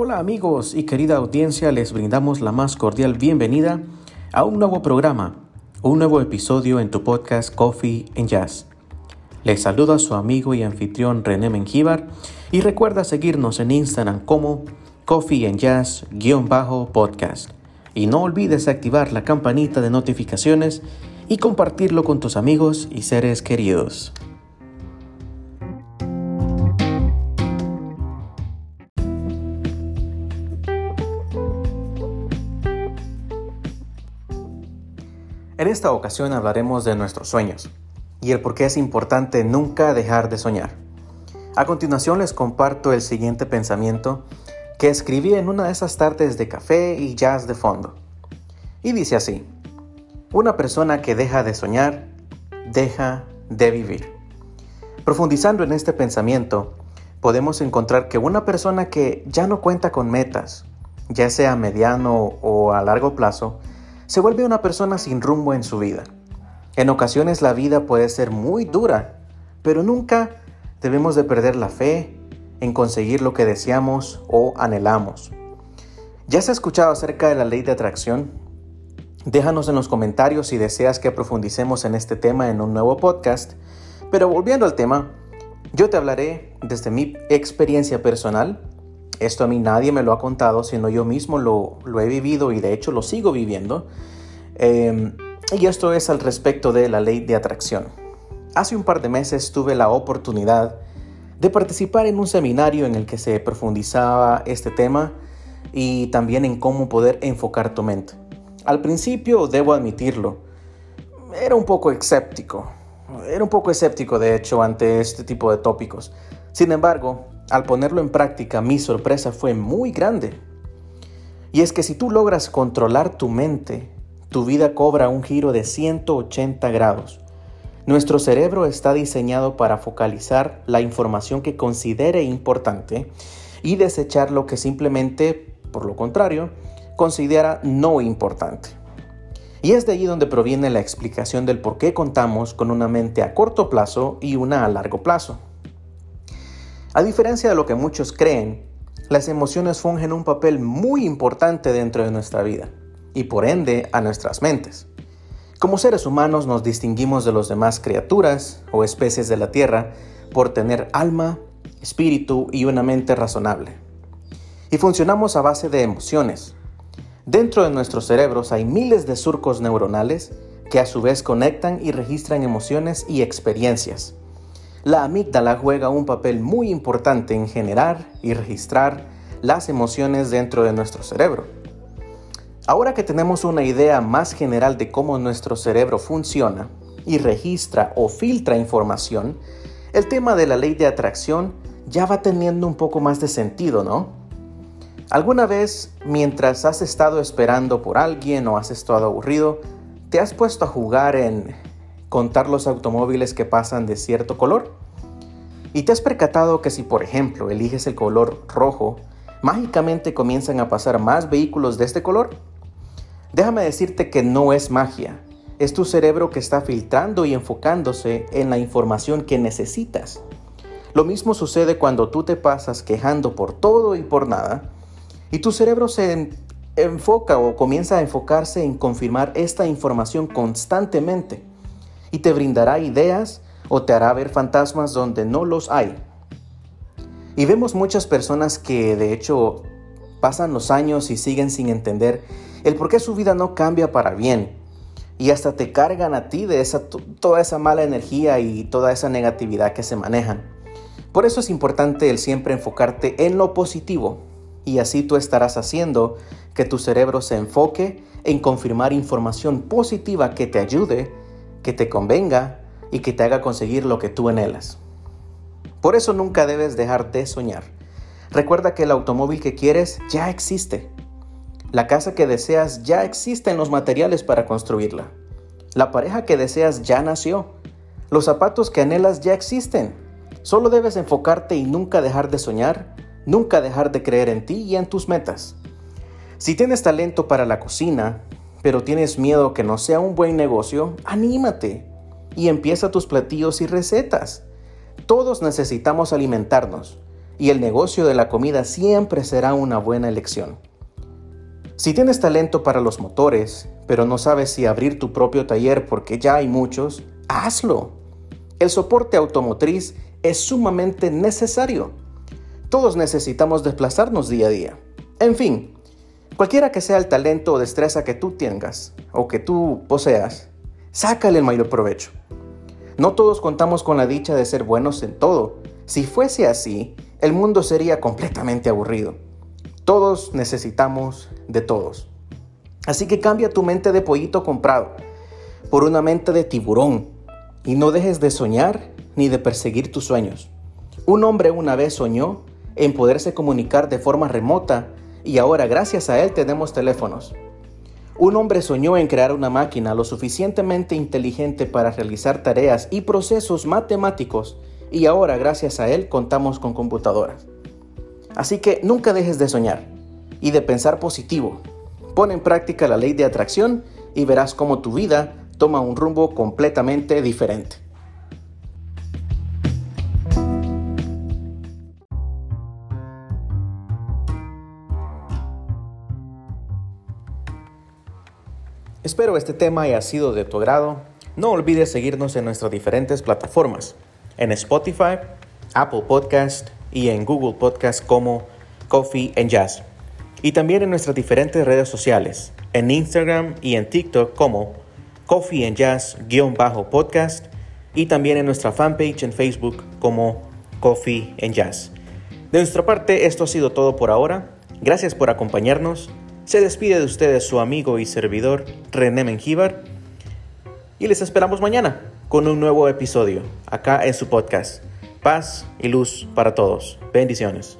Hola amigos y querida audiencia, les brindamos la más cordial bienvenida a un nuevo programa, un nuevo episodio en tu podcast Coffee and Jazz. Les saluda su amigo y anfitrión René Mengíbar y recuerda seguirnos en Instagram como Coffee and Jazz-podcast. Y no olvides activar la campanita de notificaciones y compartirlo con tus amigos y seres queridos. En esta ocasión hablaremos de nuestros sueños y el por qué es importante nunca dejar de soñar. A continuación les comparto el siguiente pensamiento que escribí en una de esas tardes de café y jazz de fondo. Y dice así, una persona que deja de soñar, deja de vivir. Profundizando en este pensamiento, podemos encontrar que una persona que ya no cuenta con metas, ya sea mediano o a largo plazo, se vuelve una persona sin rumbo en su vida. En ocasiones la vida puede ser muy dura, pero nunca debemos de perder la fe en conseguir lo que deseamos o anhelamos. ¿Ya se ha escuchado acerca de la ley de atracción? Déjanos en los comentarios si deseas que profundicemos en este tema en un nuevo podcast. Pero volviendo al tema, yo te hablaré desde mi experiencia personal esto a mí nadie me lo ha contado, sino yo mismo lo, he vivido y de hecho lo sigo viviendo. Em, y esto es al respecto de la ley de atracción. Hace un par de meses tuve la oportunidad de participar en un seminario en el que se profundizaba este tema y también en cómo poder enfocar tu mente. Al principio, debo admitirlo, era un poco escéptico. Era un poco escéptico, de hecho, ante este tipo de tópicos. Sin embargo, al ponerlo en práctica, mi sorpresa fue muy grande. Y es que si tú logras controlar tu mente, tu vida cobra un giro de 180 grados. Nuestro cerebro está diseñado para focalizar la información que considere importante y desechar lo que simplemente, por lo contrario, considera no importante. Y es de allí donde proviene la explicación del por qué contamos con una mente a corto plazo y una a largo plazo. A diferencia de lo que muchos creen, las emociones fungen un papel muy importante dentro de nuestra vida y por ende a nuestras mentes. Como seres humanos nos distinguimos de las demás criaturas o especies de la Tierra por tener alma, espíritu y una mente razonable. Y funcionamos a base de emociones. Dentro de nuestros cerebros hay miles de surcos neuronales que a su vez conectan y registran emociones y experiencias. La amígdala juega un papel muy importante en generar y registrar las emociones dentro de nuestro cerebro. Ahora que tenemos una idea más general de cómo nuestro cerebro funciona y registra o filtra información, el tema de la ley de atracción ya va teniendo un poco más de sentido, ¿no? ¿Alguna vez, mientras has estado esperando por alguien o has estado aburrido, te has puesto a jugar en contar los automóviles que pasan de cierto color? ¿Y te has percatado que si por ejemplo eliges el color rojo, mágicamente comienzan a pasar más vehículos de este color? Déjame decirte que no es magia, es tu cerebro que está filtrando y enfocándose en la información que necesitas. Lo mismo sucede cuando tú te pasas quejando por todo y por nada, y tu cerebro se enfoca o comienza a enfocarse en confirmar esta información constantemente y te brindará ideas o te hará ver fantasmas donde no los hay. Y vemos muchas personas que de hecho pasan los años y siguen sin entender el por qué su vida no cambia para bien. Y hasta te cargan a ti de esa, toda esa mala energía y toda esa negatividad que se manejan. Por eso es importante el siempre enfocarte en lo positivo. Y así tú estarás haciendo que tu cerebro se enfoque en confirmar información positiva que te ayude que te convenga y que te haga conseguir lo que tú anhelas. Por eso nunca debes dejar de soñar. Recuerda que el automóvil que quieres ya existe. La casa que deseas ya existe en los materiales para construirla. La pareja que deseas ya nació. Los zapatos que anhelas ya existen. Solo debes enfocarte y nunca dejar de soñar, nunca dejar de creer en ti y en tus metas. Si tienes talento para la cocina, pero tienes miedo que no sea un buen negocio, anímate y empieza tus platillos y recetas. Todos necesitamos alimentarnos y el negocio de la comida siempre será una buena elección. Si tienes talento para los motores, pero no sabes si abrir tu propio taller porque ya hay muchos, hazlo. El soporte automotriz es sumamente necesario. Todos necesitamos desplazarnos día a día. En fin, cualquiera que sea el talento o destreza que tú tengas o que tú poseas, sácale el mayor provecho. No todos contamos con la dicha de ser buenos en todo. Si fuese así, el mundo sería completamente aburrido. Todos necesitamos de todos. Así que cambia tu mente de pollito comprado por una mente de tiburón y no dejes de soñar ni de perseguir tus sueños. Un hombre una vez soñó en poderse comunicar de forma remota y ahora gracias a él tenemos teléfonos. Un hombre soñó en crear una máquina lo suficientemente inteligente para realizar tareas y procesos matemáticos y ahora gracias a él contamos con computadoras. Así que nunca dejes de soñar y de pensar positivo. Pon en práctica la ley de atracción y verás cómo tu vida toma un rumbo completamente diferente. Espero este tema haya sido de tu agrado. No olvides seguirnos en nuestras diferentes plataformas, en Spotify, Apple Podcast y en Google Podcast como Coffee and Jazz. Y también en nuestras diferentes redes sociales, en Instagram y en TikTok como Coffee and Jazz-podcast y también en nuestra fanpage en Facebook como Coffee and Jazz. De nuestra parte, esto ha sido todo por ahora. Gracias por acompañarnos. Se despide de ustedes su amigo y servidor René Mengíbar y les esperamos mañana con un nuevo episodio acá en su podcast. Paz y luz para todos. Bendiciones.